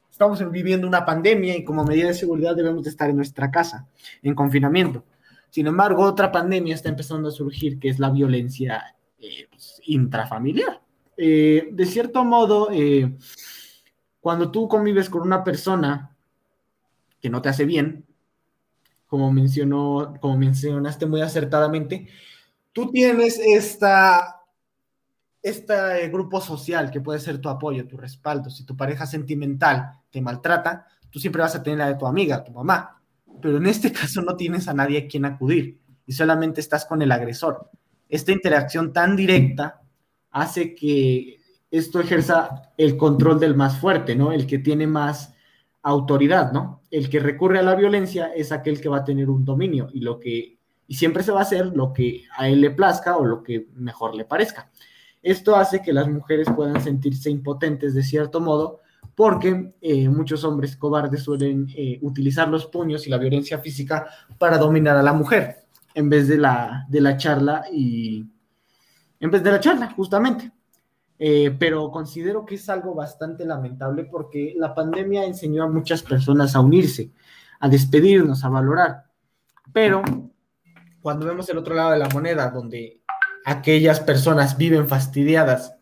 Estamos viviendo una pandemia y como medida de seguridad debemos de estar en nuestra casa, en confinamiento. Sin embargo, otra pandemia está empezando a surgir, que es la violencia eh, pues, intrafamiliar. Eh, de cierto modo, cuando tú convives con una persona que no te hace bien, como, mencionó, como mencionaste muy acertadamente, tú tienes esta, este grupo social que puede ser tu apoyo, tu respaldo. Si tu pareja sentimental te maltrata, tú siempre vas a tener la de tu amiga, tu mamá. Pero en este caso no tienes a nadie a quien acudir y solamente estás con el agresor. Esta interacción tan directa hace que esto ejerza el control del más fuerte, ¿no? El que tiene más autoridad, ¿no? El que recurre a la violencia es aquel que va a tener un dominio y lo que y siempre se va a hacer lo que a él le plazca o lo que mejor le parezca. Esto hace que las mujeres puedan sentirse impotentes de cierto modo porque eh, muchos hombres cobardes suelen eh, utilizar los puños y la violencia física para dominar a la mujer en vez de la, de la charla y en vez de la charla, justamente. Eh, pero considero que es algo bastante lamentable porque la pandemia enseñó a muchas personas a unirse, a despedirnos, a valorar. Pero cuando vemos el otro lado de la moneda, donde aquellas personas viven fastidiadas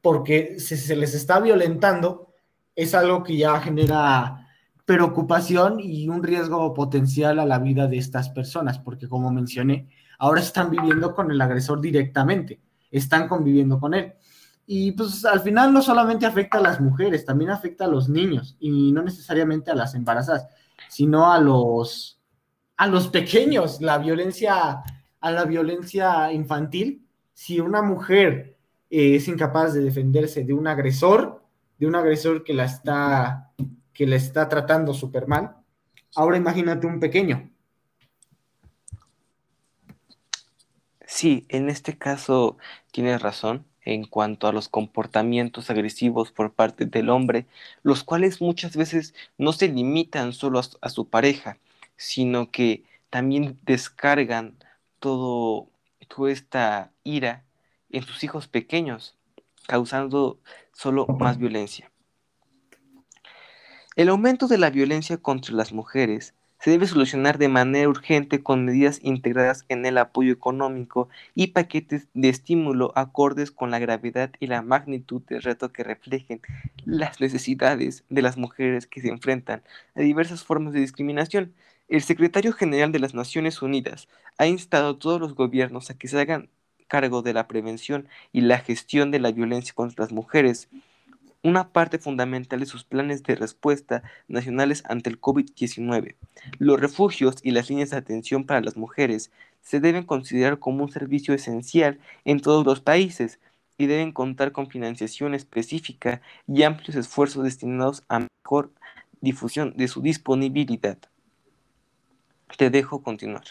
porque se, les está violentando, es algo que ya genera preocupación y un riesgo potencial a la vida de estas personas, porque como mencioné, ahora están viviendo con el agresor directamente, están conviviendo con él. Y pues al final no solamente afecta a las mujeres, también afecta a los niños y no necesariamente a las embarazadas, sino a los, a los pequeños, la violencia, a la violencia infantil. Si una mujer eh, es incapaz de defenderse de un agresor, de un agresor que la está, que la está tratando súper mal, ahora imagínate un pequeño. Sí, en este caso tienes razón en cuanto a los comportamientos agresivos por parte del hombre, los cuales muchas veces no se limitan solo a, su pareja, sino que también descargan todo, toda esta ira en sus hijos pequeños, causando solo más violencia. El aumento de la violencia contra las mujeres se debe solucionar de manera urgente con medidas integradas en el apoyo económico y paquetes de estímulo acordes con la gravedad y la magnitud del reto que reflejen las necesidades de las mujeres que se enfrentan a diversas formas de discriminación. El secretario general de las Naciones Unidas ha instado a todos los gobiernos a que se hagan cargo de la prevención y la gestión de la violencia contra las mujeres una parte fundamental de sus planes de respuesta nacionales ante el COVID-19. Los refugios y las líneas de atención para las mujeres se deben considerar como un servicio esencial en todos los países y deben contar con financiación específica y amplios esfuerzos destinados a mejor difusión de su disponibilidad. Te dejo continuar.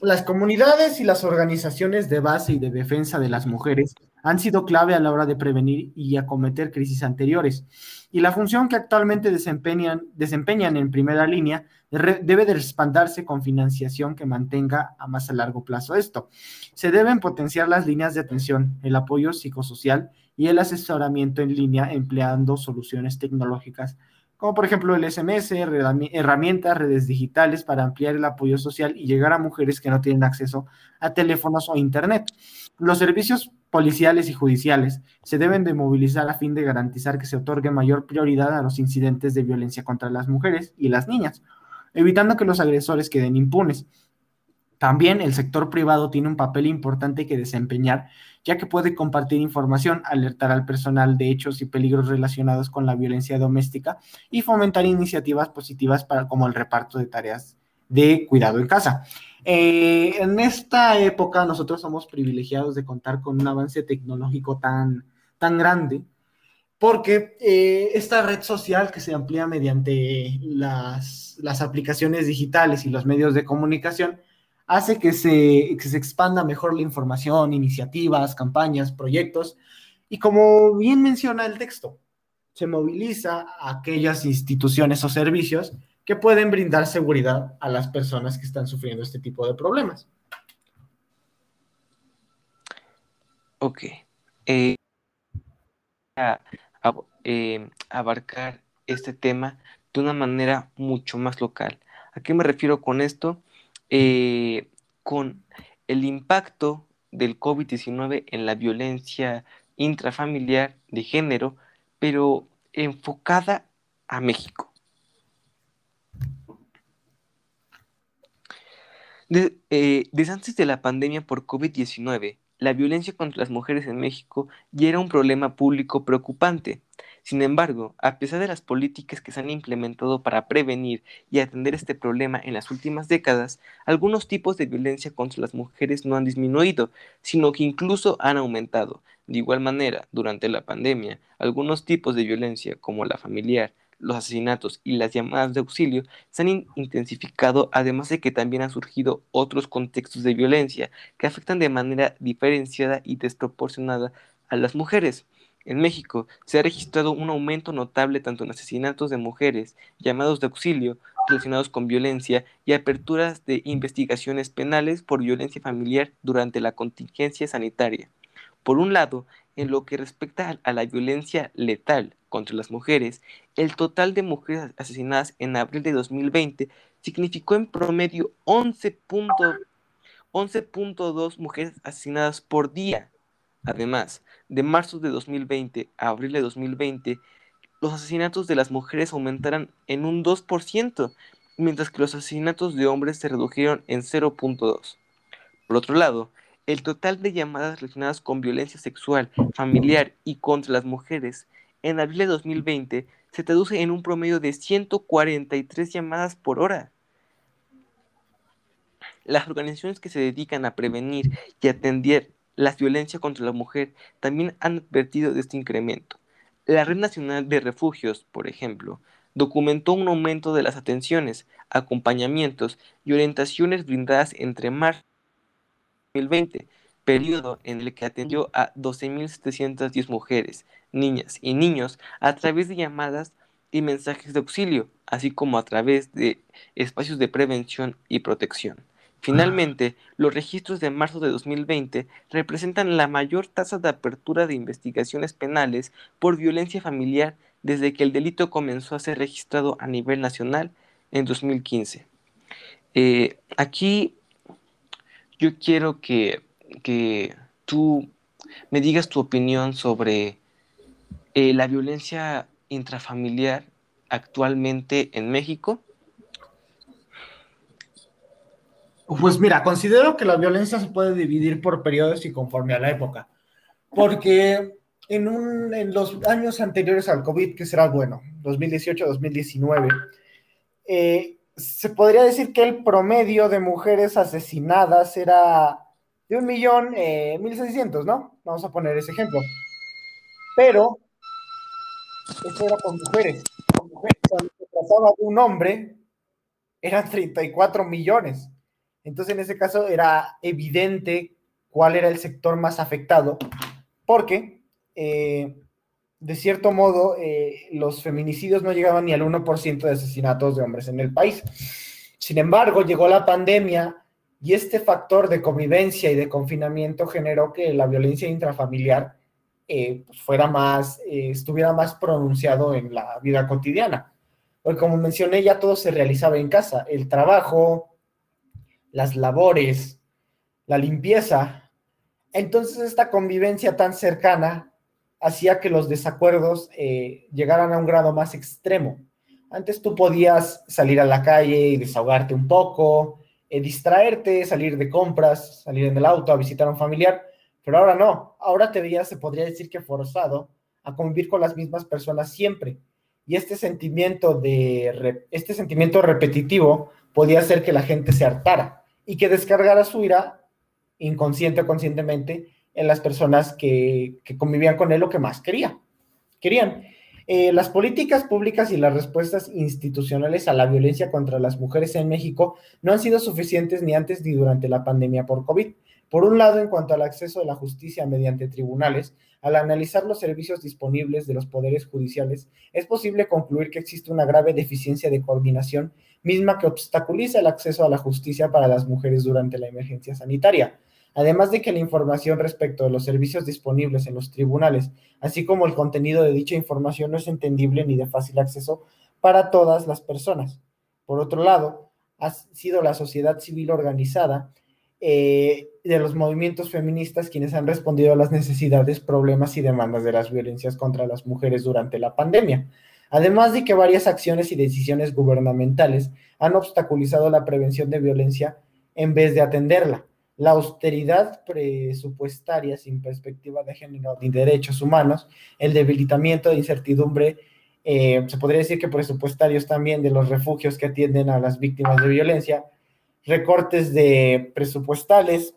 Las comunidades y las organizaciones de base y de defensa de las mujeres han sido clave a la hora de prevenir y acometer crisis anteriores. Y la función que actualmente desempeñan, desempeñan en primera línea debe de respaldarse con financiación que mantenga a más a largo plazo esto. Se deben potenciar las líneas de atención, el apoyo psicosocial y el asesoramiento en línea empleando soluciones tecnológicas como por ejemplo el SMS, herramientas, redes digitales para ampliar el apoyo social y llegar a mujeres que no tienen acceso a teléfonos o internet. Los servicios policiales y judiciales se deben de movilizar a fin de garantizar que se otorgue mayor prioridad a los incidentes de violencia contra las mujeres y las niñas, evitando que los agresores queden impunes. También el sector privado tiene un papel importante que desempeñar, ya que puede compartir información, alertar al personal de hechos y peligros relacionados con la violencia doméstica y fomentar iniciativas positivas para, como el reparto de tareas de cuidado en casa. Eh, en esta época nosotros somos privilegiados de contar con un avance tecnológico tan, tan grande, porque eh, esta red social que se amplía mediante las, las, aplicaciones digitales y los medios de comunicación hace que se, que se expanda mejor la información, iniciativas, campañas, proyectos, y como bien menciona el texto, se moviliza a aquellas instituciones o servicios que pueden brindar seguridad a las personas que están sufriendo este tipo de problemas. Ok. Eh, eh, abarcar este tema de una manera mucho más local. ¿A qué me refiero con esto? Eh, con el impacto del COVID-19 en la violencia intrafamiliar de género, pero enfocada a México. Eh, desde antes de la pandemia por COVID-19, la violencia contra las mujeres en México ya era un problema público preocupante. Sin embargo, a pesar de las políticas que se han implementado para prevenir y atender este problema en las últimas décadas, algunos tipos de violencia contra las mujeres no han disminuido, sino que incluso han aumentado, De igual manera, durante la pandemia, algunos tipos de violencia, como la familiar, los asesinatos y las llamadas de auxilio se han intensificado, además de que también han surgido otros contextos de violencia que afectan de manera diferenciada y desproporcionada a las mujeres. En México se ha registrado un aumento notable tanto en asesinatos de mujeres, llamados de auxilio relacionados con violencia y aperturas de investigaciones penales por violencia familiar durante la contingencia sanitaria. Por un lado, en lo que respecta a la violencia letal contra las mujeres, el total de mujeres asesinadas en abril de 2020 significó en promedio 11.2 mujeres asesinadas por día. Además, de marzo de 2020 a abril de 2020, los asesinatos de las mujeres aumentaron en un 2%, mientras que los asesinatos de hombres se redujeron en 0.2. Por otro lado, el total de llamadas relacionadas con violencia sexual, familiar y contra las mujeres en abril de 2020 se traduce en un promedio de 143 llamadas por hora. Las organizaciones que se dedican a prevenir y atender la violencia contra la mujer también han advertido de este incremento. La Red Nacional de Refugios, por ejemplo, documentó un aumento de las atenciones, acompañamientos y orientaciones brindadas entre marzo 2020, periodo en el que atendió a 12.710 mujeres, niñas y niños a través de llamadas y mensajes de auxilio, así como a través de espacios de prevención y protección. Finalmente, los registros de marzo de 2020 representan la mayor tasa de apertura de investigaciones penales por violencia familiar desde que el delito comenzó a ser registrado a nivel nacional en 2015. Eh, aquí yo quiero que, tú me digas tu opinión sobre eh, la violencia intrafamiliar actualmente en México. Pues mira, considero que la violencia se puede dividir por periodos y conforme a la época, porque en, un, en los años anteriores al COVID, que será bueno, 2018-2019, eh, se podría decir que el promedio de mujeres asesinadas era de un millón eh, mil seiscientos, ¿no? Vamos a poner ese ejemplo. Pero eso era con mujeres. Con mujeres. Cuando se trataba un hombre, eran 34 millones. Entonces, en ese caso, era evidente cuál era el sector más afectado, porque eh, de cierto modo, eh, los feminicidios no llegaban ni al 1% de asesinatos de hombres en el país. Sin embargo, llegó la pandemia y este factor de convivencia y de confinamiento generó que la violencia intrafamiliar eh, pues, fuera más, eh, estuviera más pronunciado en la vida cotidiana. Porque como mencioné, ya todo se realizaba en casa, el trabajo, las labores, la limpieza. Entonces esta convivencia tan cercana hacía que los desacuerdos eh, llegaran a un grado más extremo. Antes tú podías salir a la calle y desahogarte un poco, eh, distraerte, salir de compras, salir en el auto a visitar a un familiar, pero ahora no. Ahora te veías, se podría decir que forzado a convivir con las mismas personas siempre. Y este sentimiento, de, este sentimiento repetitivo podía hacer que la gente se hartara y que descargara su ira inconsciente o conscientemente en las personas que, convivían con él lo que más quería, querían. Eh, las políticas públicas y las respuestas institucionales a la violencia contra las mujeres en México no han sido suficientes ni antes ni durante la pandemia por COVID. Por un lado, en cuanto al acceso a la justicia mediante tribunales, al analizar los servicios disponibles de los poderes judiciales, es posible concluir que existe una grave deficiencia de coordinación misma que obstaculiza el acceso a la justicia para las mujeres durante la emergencia sanitaria además de que la información respecto de los servicios disponibles en los tribunales, así como el contenido de dicha información no es entendible ni de fácil acceso para todas las personas. Por otro lado, ha sido la sociedad civil organizada eh, de los movimientos feministas quienes han respondido a las necesidades, problemas y demandas de las violencias contra las mujeres durante la pandemia. Además de que varias acciones y decisiones gubernamentales han obstaculizado la prevención de violencia en vez de atenderla la austeridad presupuestaria sin perspectiva de género ni derechos humanos, el debilitamiento de incertidumbre, eh, se podría decir que presupuestarios también de los refugios que atienden a las víctimas de violencia, recortes de presupuestales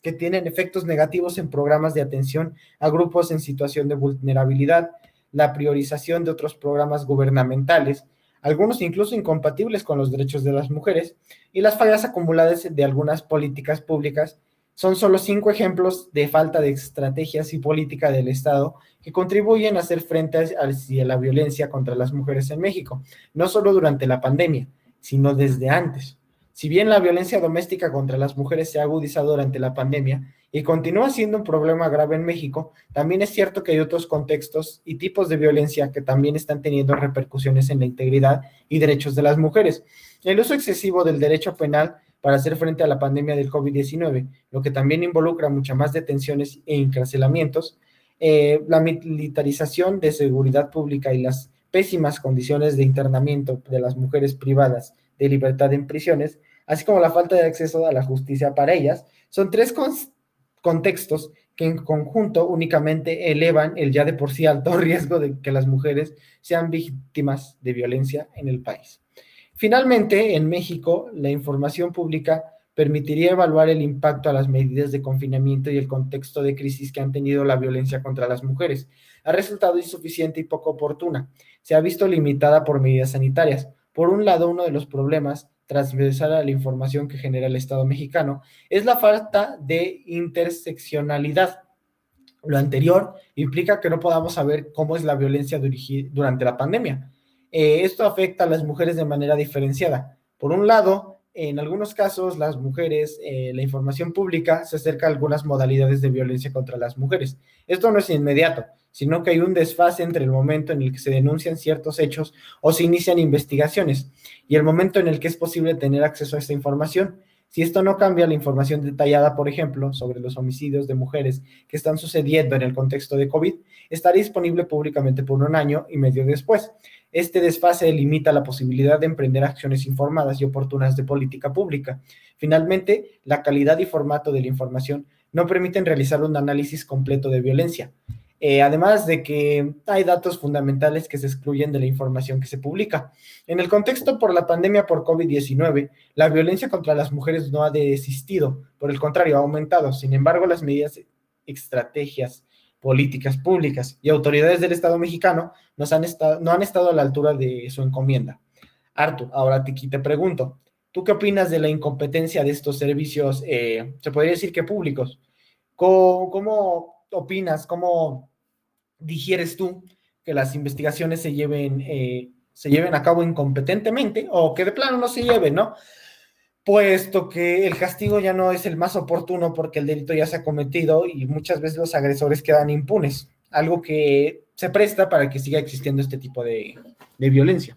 que tienen efectos negativos en programas de atención a grupos en situación de vulnerabilidad, la priorización de otros programas gubernamentales, algunos incluso incompatibles con los derechos de las mujeres, y las fallas acumuladas de algunas políticas públicas son solo cinco ejemplos de falta de estrategias y política del Estado que contribuyen a hacer frente a la violencia contra las mujeres en México, no solo durante la pandemia, sino desde antes. Si bien la violencia doméstica contra las mujeres se ha agudizado durante la pandemia y continúa siendo un problema grave en México, también es cierto que hay otros contextos y tipos de violencia que también están teniendo repercusiones en la integridad y derechos de las mujeres. El uso excesivo del derecho penal para hacer frente a la pandemia del COVID-19, lo que también involucra muchas más detenciones e encarcelamientos, eh, la militarización de seguridad pública y las pésimas condiciones de internamiento de las mujeres privadas de libertad en prisiones, así como la falta de acceso a la justicia para ellas, son tres contextos que en conjunto únicamente elevan el ya de por sí alto riesgo de que las mujeres sean víctimas de violencia en el país. Finalmente, en México, la información pública permitiría evaluar el impacto a las medidas de confinamiento y el contexto de crisis que han tenido la violencia contra las mujeres. Ha resultado insuficiente y poco oportuna. Se ha visto limitada por medidas sanitarias, por un lado, uno de los problemas transversal a la información que genera el Estado mexicano es la falta de interseccionalidad. Lo anterior implica que no podamos saber cómo es la violencia durante la pandemia. Eh, esto afecta a las mujeres de manera diferenciada. Por un lado, en algunos casos, las mujeres, eh, la información pública se acerca a algunas modalidades de violencia contra las mujeres. Esto no es inmediato, sino que hay un desfase entre el momento en el que se denuncian ciertos hechos o se inician investigaciones y el momento en el que es posible tener acceso a esta información. Si esto no cambia, la información detallada, por ejemplo, sobre los homicidios de mujeres que están sucediendo en el contexto de COVID, estará disponible públicamente por un año y medio después. Este desfase limita la posibilidad de emprender acciones informadas y oportunas de política pública. Finalmente, la calidad y formato de la información no permiten realizar un análisis completo de violencia. Eh, además de que hay datos fundamentales que se excluyen de la información que se publica. En el contexto por la pandemia por COVID-19, la violencia contra las mujeres no ha desistido, por el contrario, ha aumentado. Sin embargo, las medidas, estrategias, políticas públicas y autoridades del Estado mexicano nos han estado, no han estado a la altura de su encomienda. Artur, ahora te, te pregunto, ¿tú qué opinas de la incompetencia de estos servicios, eh, se podría decir que públicos? ¿Cómo, cómo opinas, cómo digieres tú que las investigaciones se lleven, eh, se lleven a cabo incompetentemente o que de plano no se lleven, ¿no? Puesto que el castigo ya no es el más oportuno porque el delito ya se ha cometido y muchas veces los agresores quedan impunes, algo que se presta para que siga existiendo este tipo de, de violencia.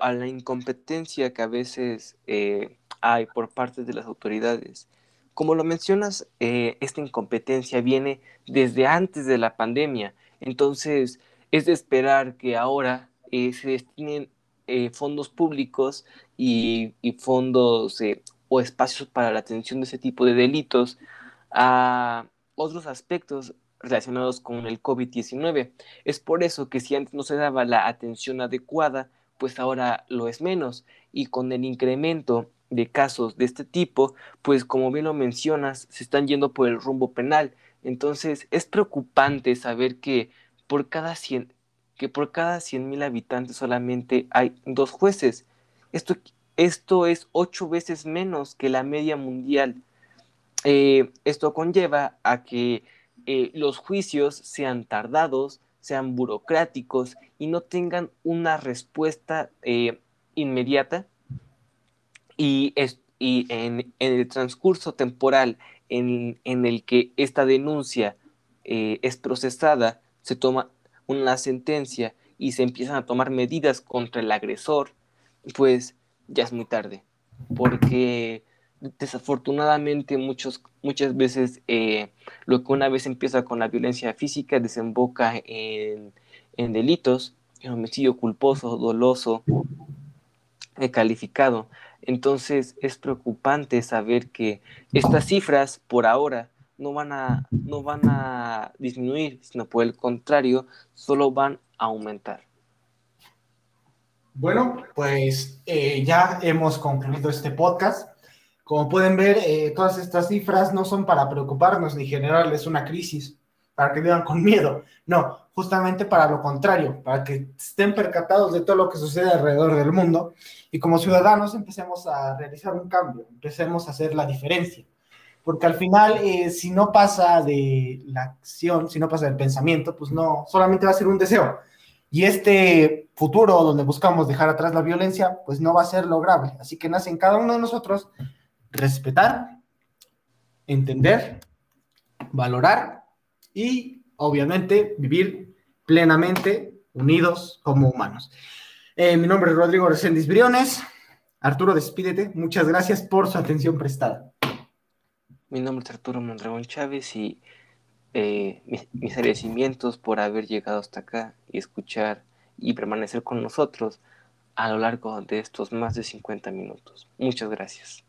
A la incompetencia que a veces eh, hay por parte de las autoridades como lo mencionas, eh, esta incompetencia viene desde antes de la pandemia. Entonces, es de esperar que ahora eh, se destinen eh, fondos públicos y, fondos o espacios para la atención de ese tipo de delitos a otros aspectos relacionados con el COVID-19. Es por eso que si antes no se daba la atención adecuada, pues ahora lo es menos. Y con el incremento de casos de este tipo, pues como bien lo mencionas, se están yendo por el rumbo penal. Entonces es preocupante saber que por cada 100 que por cada 100.000 habitantes solamente hay dos jueces. Esto, esto es ocho veces menos que la media mundial. Eh, esto conlleva a que eh, los juicios sean tardados, sean burocráticos y no tengan una respuesta eh, inmediata y, es, y en, el transcurso temporal en, el que esta denuncia eh, es procesada, se toma una sentencia y se empiezan a tomar medidas contra el agresor, pues ya es muy tarde, porque desafortunadamente muchos, muchas veces eh, lo que una vez empieza con la violencia física desemboca en, en delitos, en homicidio culposo, doloso, eh, calificado. Entonces es preocupante saber que estas cifras por ahora no van a, no van a disminuir, sino por el contrario, solo van a aumentar. Bueno, pues eh, ya hemos concluido este podcast. Como pueden ver, eh, todas estas cifras no son para preocuparnos ni generarles una crisis, para que vivan con miedo. No, justamente para lo contrario, para que estén percatados de todo lo que sucede alrededor del mundo y como ciudadanos empecemos a realizar un cambio, empecemos a hacer la diferencia. Porque al final, eh, si no pasa de la acción, si no pasa del pensamiento, pues no, solamente va a ser un deseo. Y este futuro donde buscamos dejar atrás la violencia, pues no va a ser lograble. Así que nace en cada uno de nosotros respetar, entender, valorar y obviamente vivir plenamente unidos como humanos. Eh, mi nombre es Rodrigo Reséndiz Briones. Arturo, despídete. Muchas gracias por su atención prestada. Mi nombre es Arturo Mondragón Chávez y eh, mis, mis, agradecimientos por haber llegado hasta acá y escuchar y permanecer con nosotros a lo largo de estos más de 50 minutos. Muchas gracias.